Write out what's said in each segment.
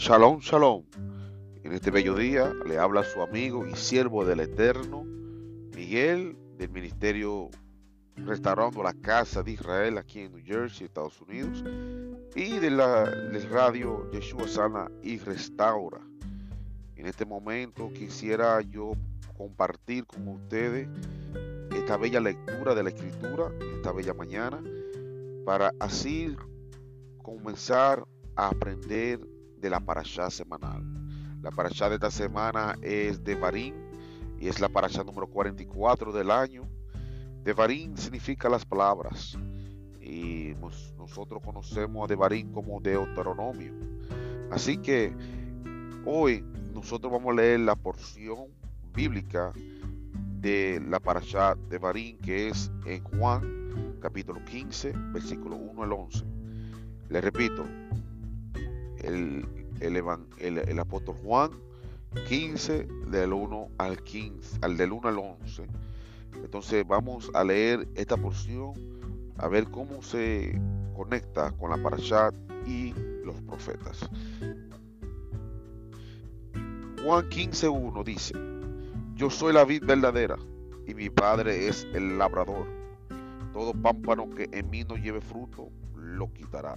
Shalom, shalom. En este bello día le habla su amigo y siervo del Eterno, Miguel, del Ministerio Restaurando la Casa de Israel aquí en New Jersey, Estados Unidos, y de la radio Yeshua Sana y Restaura. En este momento quisiera yo compartir con ustedes esta bella lectura de la Escritura, esta bella mañana, para así comenzar a aprender de la parashá semanal. La parashá de esta semana es de Barín y es la parashá número 44 del año. De Barín significa las palabras y nosotros conocemos a Devarim como Deuteronomio. Así que hoy nosotros vamos a leer la porción bíblica de la parashá de Barín que es en Juan capítulo 15 versículo 1 al 11. Le repito, el, el, apóstol Juan 15 del 1 al 15, al del 1 al 11. Entonces vamos a leer esta porción a ver cómo se conecta con la parashat y los profetas. Juan 15.1 dice, yo soy la vid verdadera y mi padre es el labrador. Todo pámpano que en mí no lleve fruto, lo quitará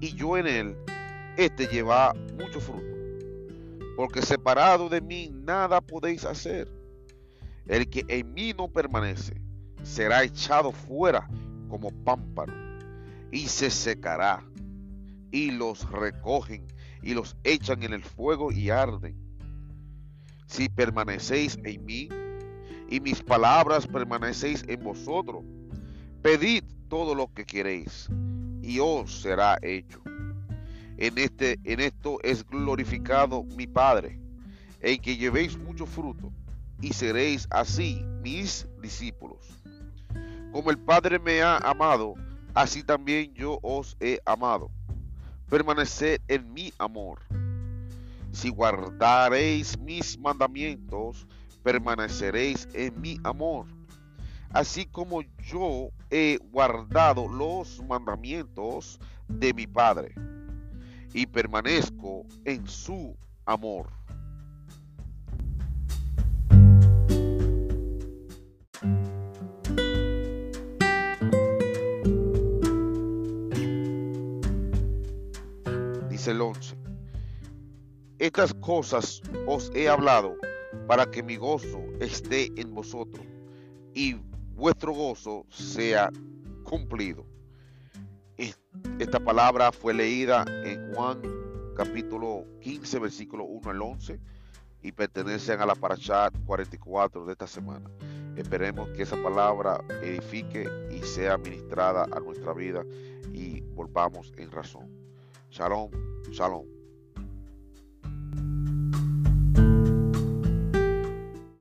y yo en él, este lleva mucho fruto. Porque separado de mí nada podéis hacer. El que en mí no permanece será echado fuera como pámpano y se secará. Y los recogen y los echan en el fuego y arden. Si permanecéis en mí y mis palabras permanecéis en vosotros, pedid todo lo que queréis y os será hecho. En, este, en esto es glorificado mi Padre, en que llevéis mucho fruto y seréis así mis discípulos. Como el Padre me ha amado, así también yo os he amado. Permaneced en mi amor. Si guardaréis mis mandamientos, permaneceréis en mi amor así como yo he guardado los mandamientos de mi Padre y permanezco en su amor. Dice el 11. Estas cosas os he hablado para que mi gozo esté en vosotros y vuestro gozo sea cumplido. Esta palabra fue leída en Juan capítulo 15, versículo 1 al 11 y pertenecen a la parashat 44 de esta semana. Esperemos que esa palabra edifique y sea ministrada a nuestra vida y volvamos en razón. Shalom, shalom.